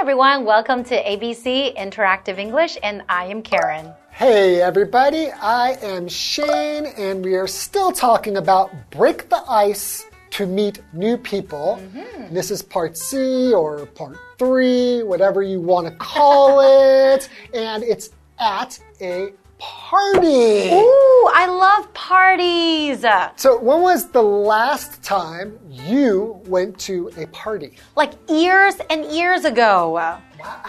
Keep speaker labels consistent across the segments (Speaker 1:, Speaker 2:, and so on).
Speaker 1: everyone. Welcome to ABC Interactive English, and I am Karen.
Speaker 2: Hey, everybody. I am Shane, and we are still talking about break the ice to meet new people. Mm -hmm. This is part C or part three, whatever you want to call it. and it's at a party.
Speaker 1: Ooh, I love parties.
Speaker 2: So, when was the last time you went to a party?
Speaker 1: Like years and years ago. Wow.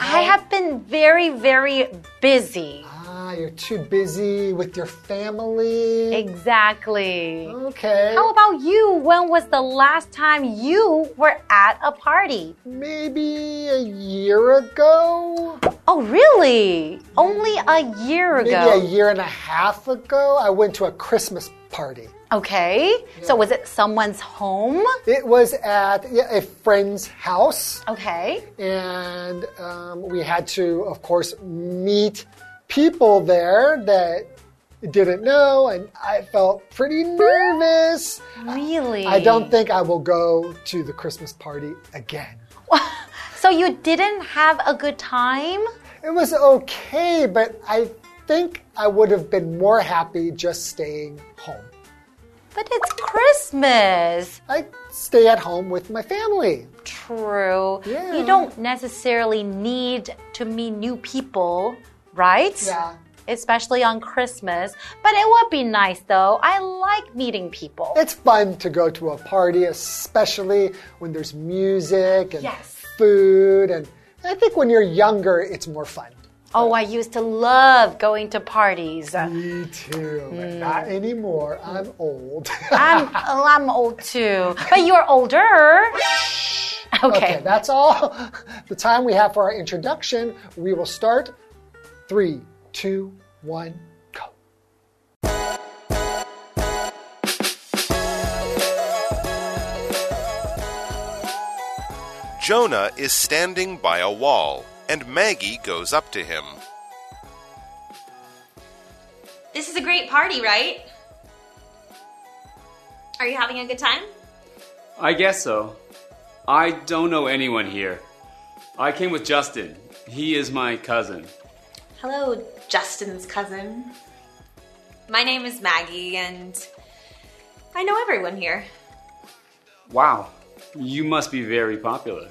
Speaker 1: I have been very, very busy.
Speaker 2: Ah, you're too busy with your family.
Speaker 1: Exactly.
Speaker 2: Okay.
Speaker 1: How about you? When was the last time you were at a party?
Speaker 2: Maybe a year ago.
Speaker 1: Oh, really? Only a year ago?
Speaker 2: Maybe a year and a half ago, I went to a Christmas party.
Speaker 1: Okay. Yeah. So was it someone's home?
Speaker 2: It was at yeah, a friend's house.
Speaker 1: Okay.
Speaker 2: And um, we had to, of course, meet people there that didn't know, and I felt pretty nervous.
Speaker 1: Really?
Speaker 2: I don't think I will go to the Christmas party again.
Speaker 1: so you didn't have a good time?
Speaker 2: It was okay, but I think I would have been more happy just staying home.
Speaker 1: But it's Christmas.
Speaker 2: I stay at home with my family.
Speaker 1: True.
Speaker 2: Yeah.
Speaker 1: You don't necessarily need to meet new people, right?
Speaker 2: Yeah.
Speaker 1: Especially on Christmas. But it would be nice though. I like meeting people.
Speaker 2: It's fun to go to a party, especially when there's music and
Speaker 1: yes.
Speaker 2: food. And I think when you're younger, it's more fun.
Speaker 1: Oh, I used to love going to parties.
Speaker 2: Me too, but mm. not anymore. I'm old.
Speaker 1: I'm, I'm old too. But you're older. Okay.
Speaker 2: okay, that's all the time we have for our introduction. We will start. Three, two, one,
Speaker 3: Jonah is standing by a wall and Maggie goes up to him.
Speaker 4: This is a great party, right? Are you having a good time?
Speaker 5: I guess so. I don't know anyone here. I came with Justin. He is my cousin.
Speaker 4: Hello, Justin's cousin. My name is Maggie, and I know everyone here.
Speaker 5: Wow, you must be very popular.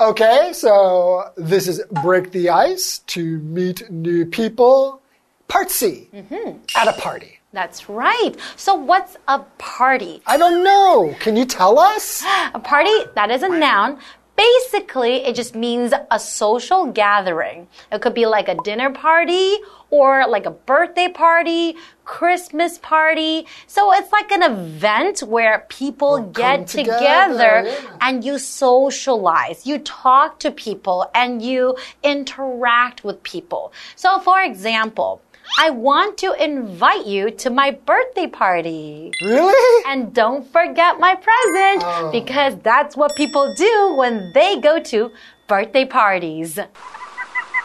Speaker 2: Okay, so this is Break the Ice to meet new people. Part C mm -hmm. at a party.
Speaker 1: That's right. So, what's a party?
Speaker 2: I don't know. Can you tell us?
Speaker 1: A party, that is a noun. Basically, it just means a social gathering. It could be like a dinner party or like a birthday party, Christmas party. So it's like an event where people we'll get together, together yeah. and you socialize. You talk to people and you interact with people. So for example, I want to invite you to my birthday party.
Speaker 2: Really?
Speaker 1: And don't forget my present oh. because that's what people do when they go to birthday parties.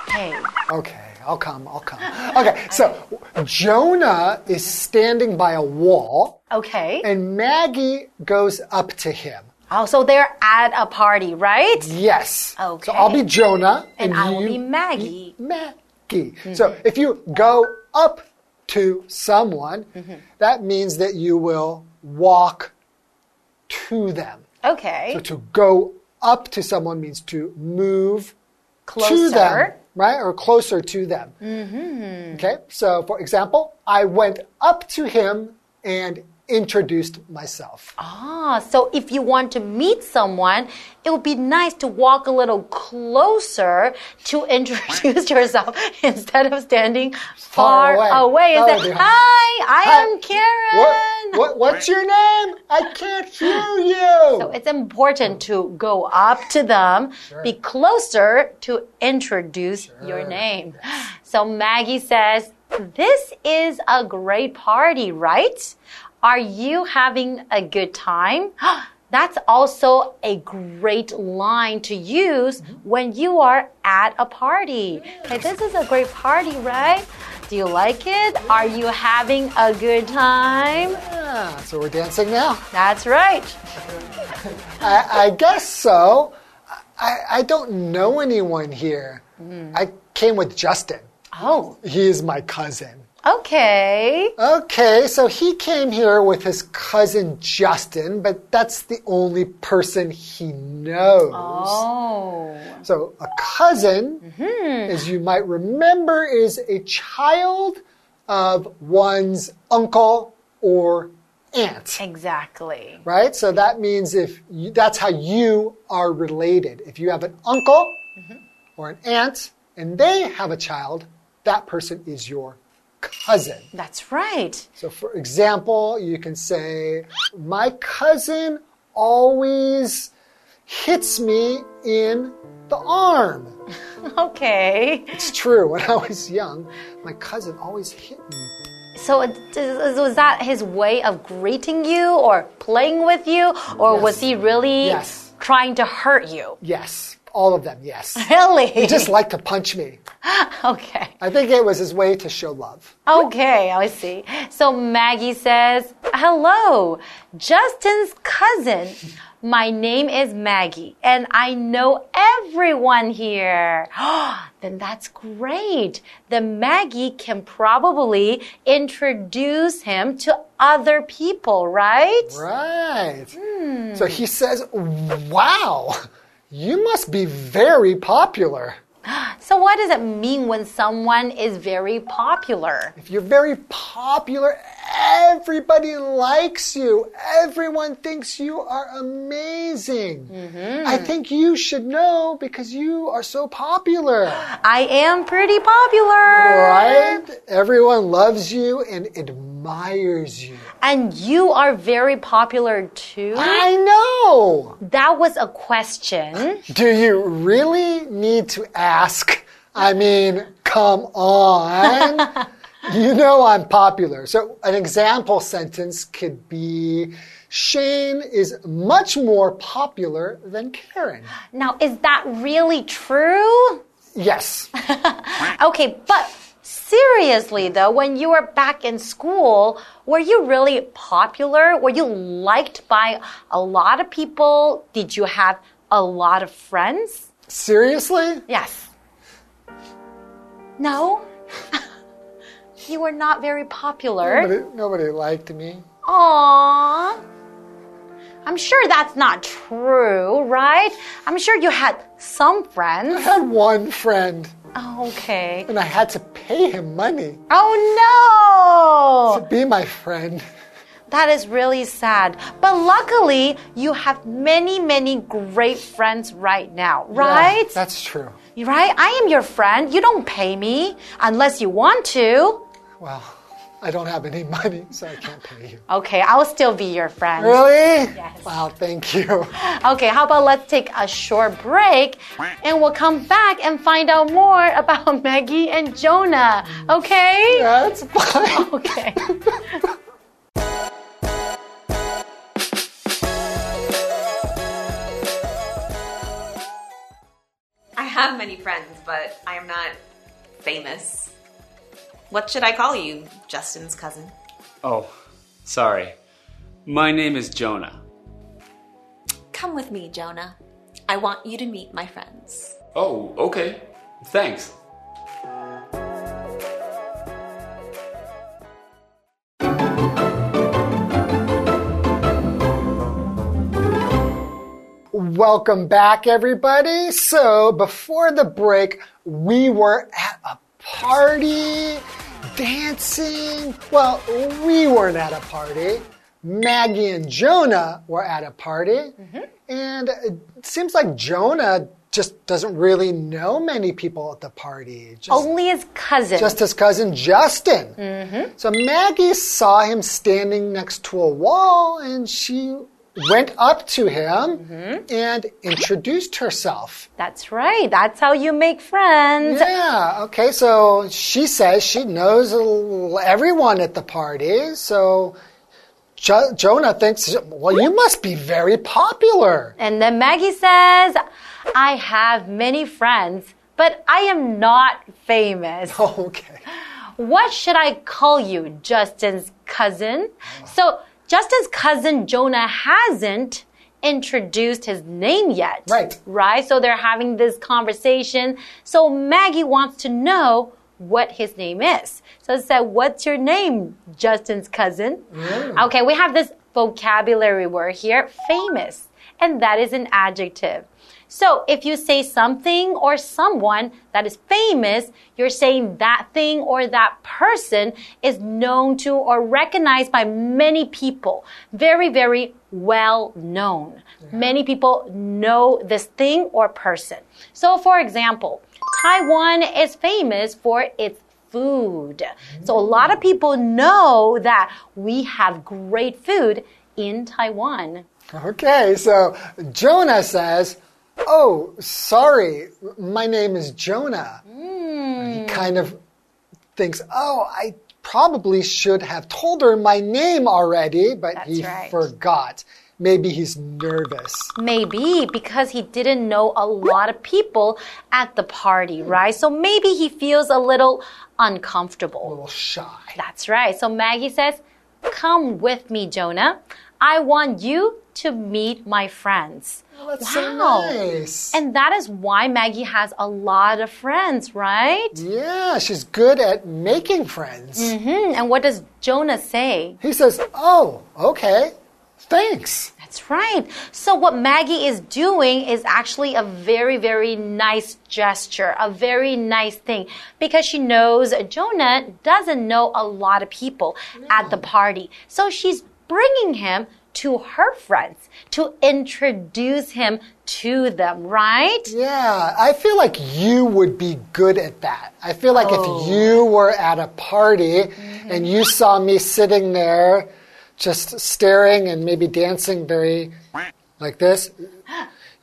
Speaker 2: Okay. Okay. I'll come, I'll come. Okay, so Jonah is standing by a wall.
Speaker 1: Okay.
Speaker 2: And Maggie goes up to him.
Speaker 1: Oh, so they're at a party, right?
Speaker 2: Yes.
Speaker 1: Okay.
Speaker 2: So I'll be Jonah.
Speaker 1: And, and I will be Maggie.
Speaker 2: Mm -hmm. So if you go up to someone, mm -hmm. that means that you will walk to them.
Speaker 1: Okay.
Speaker 2: So to go up to someone means to move
Speaker 1: Closer.
Speaker 2: to them, right? Or closer to them.
Speaker 1: Mm -hmm.
Speaker 2: Okay. So for example, I went up to him and introduced myself.
Speaker 1: Ah, so if you want to meet someone, it would be nice to walk a little closer to introduce yourself instead of standing far,
Speaker 2: far
Speaker 1: away. away, and say, Hi, I Hi. am Karen.
Speaker 2: What, what, what's your name? I can't hear you.
Speaker 1: So it's important to go up to them, sure. be closer to introduce sure. your name. Yes. So Maggie says, this is a great party, right? Are you having a good time? That's also a great line to use mm-hmm. when you are at a party. Hey, this is a great party, right? Do you like it? Are you having a good time?
Speaker 2: Yeah, so we're dancing now.
Speaker 1: That's right.
Speaker 2: I, I guess so. I, I don't know anyone here. Mm. I came with Justin.
Speaker 1: Oh,
Speaker 2: He is my cousin.
Speaker 1: Okay.
Speaker 2: Okay, so he came here with his cousin Justin, but that's the only person he knows.
Speaker 1: Oh.
Speaker 2: So a cousin, mm-hmm. as you might remember, is a child of one's uncle or aunt.
Speaker 1: Exactly.
Speaker 2: Right? So that means if you, that's how you are related. If you have an uncle mm-hmm. or an aunt and they have a child, that person is your cousin.
Speaker 1: That's right.
Speaker 2: So, for example, you can say, My cousin always hits me in the arm.
Speaker 1: Okay.
Speaker 2: It's true. When I was young, my cousin always hit me.
Speaker 1: So, was that his way of greeting you or playing with you, or was he really
Speaker 2: Yes.
Speaker 1: trying to hurt you?
Speaker 2: Yes, all of them, yes.
Speaker 1: Really?
Speaker 2: He just liked to punch me.
Speaker 1: okay.
Speaker 2: I think it was his way to show love.
Speaker 1: Okay, I see. So Maggie says, Hello, Justin's cousin. My name is Maggie, and I know everyone here. then that's great. Then Maggie can probably introduce him to other people, right?
Speaker 2: Right. Hmm. So he says, Wow, you must be very popular.
Speaker 1: So, what does it mean when someone is very popular?
Speaker 2: If you're very popular, everybody likes you. Everyone thinks you are amazing. Mm-hmm. I think you should know because you are so popular.
Speaker 1: I am pretty popular.
Speaker 2: Right? Everyone loves you and admires you.
Speaker 1: And you are very popular too.
Speaker 2: I know.
Speaker 1: That was a question.
Speaker 2: Do you really need to ask? I mean, come on. you know I'm popular. So, an example sentence could be Shane is much more popular than Karen.
Speaker 1: Now, is that really true?
Speaker 2: Yes.
Speaker 1: Okay, but seriously though, when you were back in school, were you really popular? Were you liked by a lot of people? Did you have a lot of friends?
Speaker 2: Seriously?
Speaker 1: Yes. No? you were not very popular.
Speaker 2: Nobody, nobody liked me.
Speaker 1: Aww. I'm sure that's not true, right? I'm sure you had some friends.
Speaker 2: I had one friend
Speaker 1: Okay.
Speaker 2: and I had to pay him money
Speaker 1: Oh no!
Speaker 2: to be my friend.
Speaker 1: That is really sad. But luckily, you have many, many great friends right now, right?
Speaker 2: Yeah, that's true.
Speaker 1: right? I am your friend. You don't pay me unless you want to.
Speaker 2: Well, I don't have any money, so I can't pay you.
Speaker 1: Okay, I'll still be your friend.
Speaker 2: Really?
Speaker 1: Yes.
Speaker 2: Wow, thank you.
Speaker 1: Okay, how about let's take a short break and we'll come back and find out more about Maggie and Jonah. Okay?
Speaker 2: That's fine.
Speaker 1: Okay.
Speaker 4: I have many friends, but I am not famous. What should I call you, Justin's cousin?
Speaker 5: Oh, sorry. My name is Jonah.
Speaker 4: Come with me, Jonah. I want you to meet my friends.
Speaker 5: Oh, okay. Thanks.
Speaker 2: Welcome back, everybody. So, before the break, we were at a party, dancing. Well, we weren't at a party. Maggie and Jonah were at a party. Mm-hmm. And it seems like Jonah just doesn't really know many people at the party. Just,
Speaker 1: Only his cousin.
Speaker 2: just his cousin Justin. Mm-hmm. So Maggie saw him standing next to a wall and she went up to him mm-hmm. and introduced herself.
Speaker 1: That's right. That's how you make friends.
Speaker 2: Yeah, okay, so she says she knows everyone at the party, so jo- Jonah thinks, well, you must be very popular.
Speaker 1: And then Maggie says, I have many friends, but I am not famous.
Speaker 2: Okay.
Speaker 1: What should I call you, Justin's cousin? So, Justin's cousin Jonah hasn't introduced his name yet.
Speaker 2: Right.
Speaker 1: Right? So they're having this conversation. So Maggie wants to know what his name is. So it said, What's your name, Justin's cousin? Mm. Okay, we have this vocabulary word here, famous, and that is an adjective. So if you say something or someone that is famous, you're saying that thing or that person is known to or recognized by many people. Very, very well known. Many people know this thing or person. So for example, Taiwan is famous for its food. So a lot of mm. people know that we have great food in Taiwan.
Speaker 2: Okay, so Jonah says, Oh, sorry, my name is Jonah. He hmm. kind of thinks, Oh, I probably should have told her my name already, but
Speaker 1: That's
Speaker 2: he
Speaker 1: right.
Speaker 2: forgot. Maybe he's nervous.
Speaker 1: Maybe because he didn't know a lot of people at the party, right? So maybe he feels a little uncomfortable.
Speaker 2: A little shy.
Speaker 1: That's right. So Maggie says, Come with me, Jonah. I want you to meet my friends.
Speaker 2: That's so
Speaker 1: Wow.
Speaker 2: nice.
Speaker 1: And that is why Maggie has a lot of friends, right?
Speaker 2: yeah, she's good at making friends.
Speaker 1: Hmm, And what does Jonah say?
Speaker 2: He says, Oh, okay, thanks.
Speaker 1: That's right. So what Maggie is doing is actually a very, very nice gesture, a very nice thing, because she knows Jonah doesn't know a lot of people at the party. So she's bringing him to her friends to introduce him to them, right?
Speaker 2: Yeah, I feel like you would be good at that. I feel like
Speaker 1: Oh.
Speaker 2: if you were at a party
Speaker 1: Mm-hmm.
Speaker 2: and you saw me sitting there just staring and maybe dancing very like this,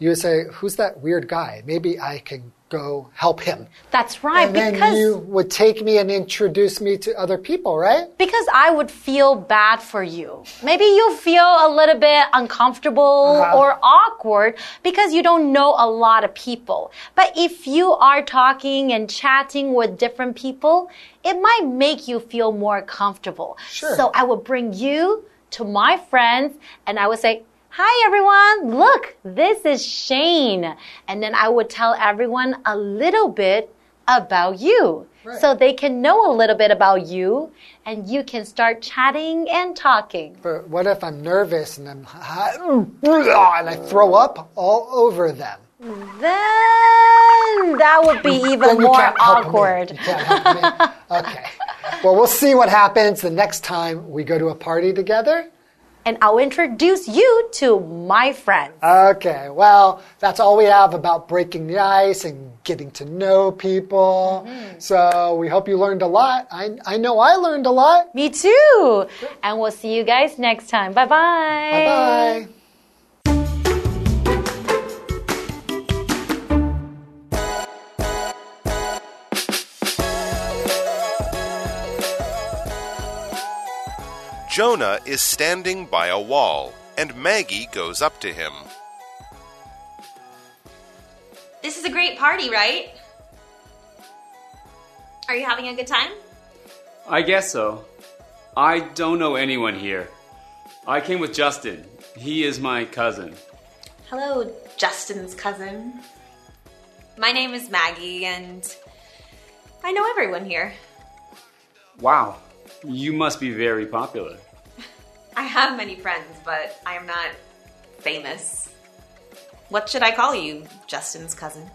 Speaker 2: you would say, Who's that weird guy? Maybe I can go help him.
Speaker 1: That's right,
Speaker 2: And then
Speaker 1: because
Speaker 2: you would take me and introduce me to other people, right?
Speaker 1: because I would feel bad for you. Maybe you feel a little bit uncomfortable
Speaker 2: Uh-huh.
Speaker 1: or awkward because you don't know a lot of people. But if you are talking and chatting with different people, it might make you feel more comfortable.
Speaker 2: Sure.
Speaker 1: So I would bring you to my friends and I would say, Hi everyone, look, this is Shane. And then I would tell everyone a little bit about you.
Speaker 2: Right.
Speaker 1: So they can know a little bit about you and you can start chatting and talking.
Speaker 2: But what if I'm nervous and I'm and I throw up all over them?
Speaker 1: Then that would be even more
Speaker 2: can't help me.
Speaker 1: awkward.
Speaker 2: You can't help me. Okay. Well, we'll see what happens the next time we go to a party together.
Speaker 1: And I'll introduce you to my friends.
Speaker 2: Okay. Well, that's all we have about breaking the ice and getting to know people. Mm-hmm. So we hope you learned a lot. I, I know I learned a lot.
Speaker 1: Me too. And we'll see you guys next time. Bye bye.
Speaker 2: Bye bye.
Speaker 3: Jonah is standing by a wall, and Maggie goes up to him.
Speaker 4: This is a great party, right? Are you having a good time?
Speaker 5: I guess so. I don't know anyone here. I came with Justin. He is my cousin.
Speaker 4: Hello, Justin's cousin. My name is Maggie, and I know everyone here.
Speaker 5: Wow, you must be very popular.
Speaker 4: I have many friends, but I am not famous. What should I call you, Justin's cousin?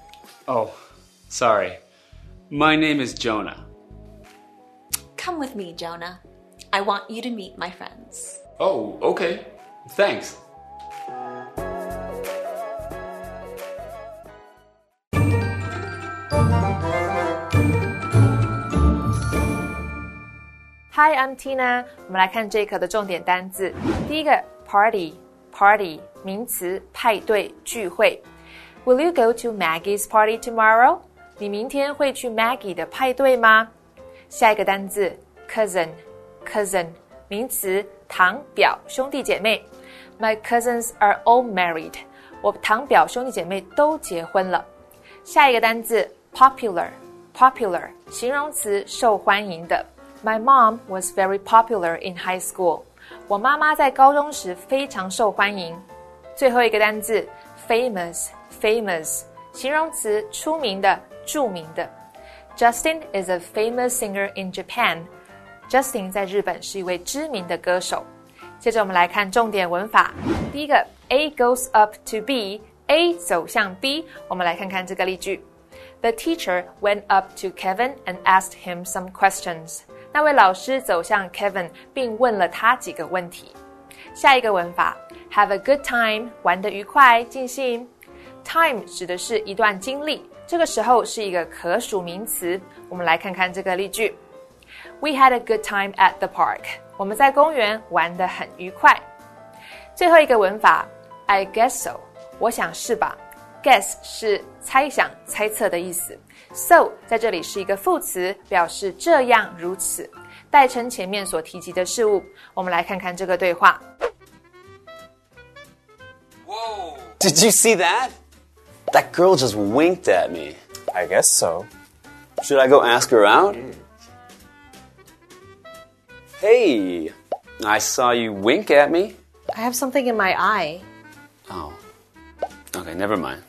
Speaker 5: Oh, sorry. My name is Jonah.
Speaker 4: Come with me, Jonah. I want you to meet my friends.
Speaker 5: Oh, okay. Thanks.
Speaker 6: Hi, I'm Tina。我们来看这一课的重点单字。第一个，party，party 名词，派对、聚会。Will you go to Maggie's party tomorrow？你明天会去 Maggie 的派对吗？下一个单字，cousin，cousin 名词，堂表、兄弟姐妹。My cousins are all married。我堂表兄弟姐妹都结婚了。下一个单字，popular，popular 形容词，受欢迎的。 My mom was very popular in high school. 我妈妈在高中时非常受欢迎。最后一个单字 famous，famous 形容词，出名的、着名的。Justin is a famous singer in Japan. Justin 在日本是一位知名的歌手。接着我们来看重点文法。第一个，A goes up to B，A 走向 B。我们来看看这个例句。The teacher went up to Kevin and asked him some questions. 那位老师走向 Kevin，并问了他几个问题。下一个文法，have a good time，玩得愉快，尽兴。Time 指的是一段经历，这个时候是一个可数名词。我们来看看这个例句：We had a good time at the park。我们在公园玩得很愉快。最后一个文法，I guess so，我想是吧。Guess 是猜想、猜测的意思，so 在这里是一个副词，表示这样、如此，代称前面所提及的事物。我们来看看这个对话。
Speaker 7: Whoa! Did you see that? That girl just winked at me.
Speaker 8: I guess so.
Speaker 7: Should I go ask her out? Hey, I saw you wink at me.
Speaker 4: I have something in my eye.
Speaker 7: Oh. Okay, never mind.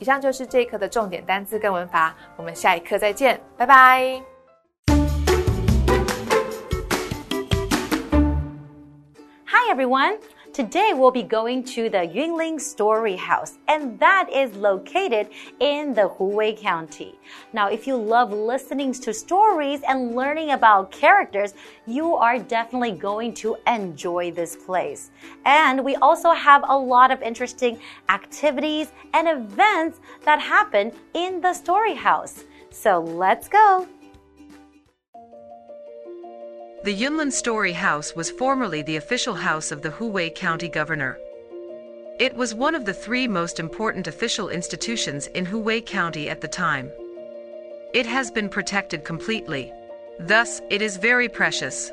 Speaker 6: 以上就是这一课的重点单词跟文法，我们下一课再见，拜拜。
Speaker 1: Hi everyone. Today we'll be going to the Yunlin Story House, and that is located in the Huwei County. Now, if you love listening to stories and learning about characters, you are definitely going to enjoy this place. And we also have a lot of interesting activities and events that happen in the story house. So let's go.
Speaker 9: The Yunlin Story House was formerly the official house of the Huwei County Governor. It was one of the three most important official institutions in Huwei County at the time. It has been protected completely. Thus, it is very precious.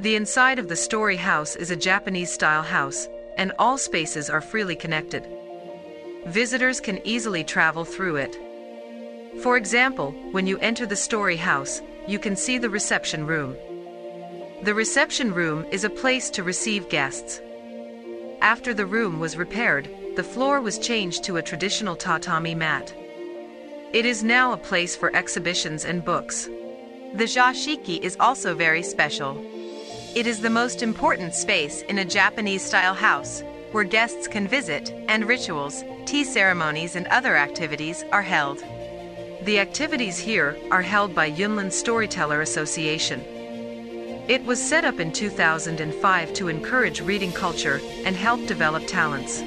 Speaker 9: The inside of the story house is a Japanese style house, and all spaces are freely connected. Visitors can easily travel through it. For example, when you enter the story house, you can see the reception room. The reception room is a place to receive guests. After the room was repaired, the floor was changed to a traditional tatami mat. It is now a place for exhibitions and books. The Zashiki is also very special. It is the most important space in a Japanese style house where guests can visit and rituals, tea ceremonies, and other activities are held. The activities here are held by Yunlin Storyteller Association. It was set up in 2005 to encourage reading culture and help develop talents.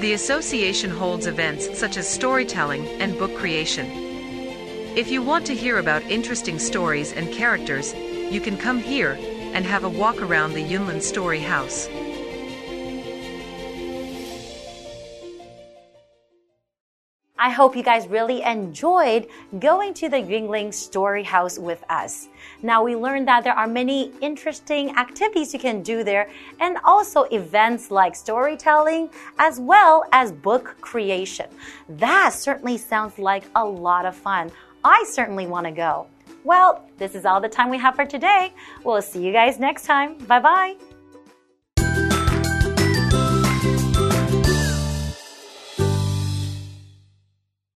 Speaker 9: The association holds events such as storytelling and book creation. If you want to hear about interesting stories and characters, you can come here and have a walk around the Yunlin Story House.
Speaker 1: I hope you guys really enjoyed going to the Yunlin Story House with us. Now we learned that there are many interesting activities you can do there and also events like storytelling as well as book creation. That certainly sounds like a lot of fun. I certainly want to go. Well, this is all the time we have for today. We'll see you guys next time. Bye bye.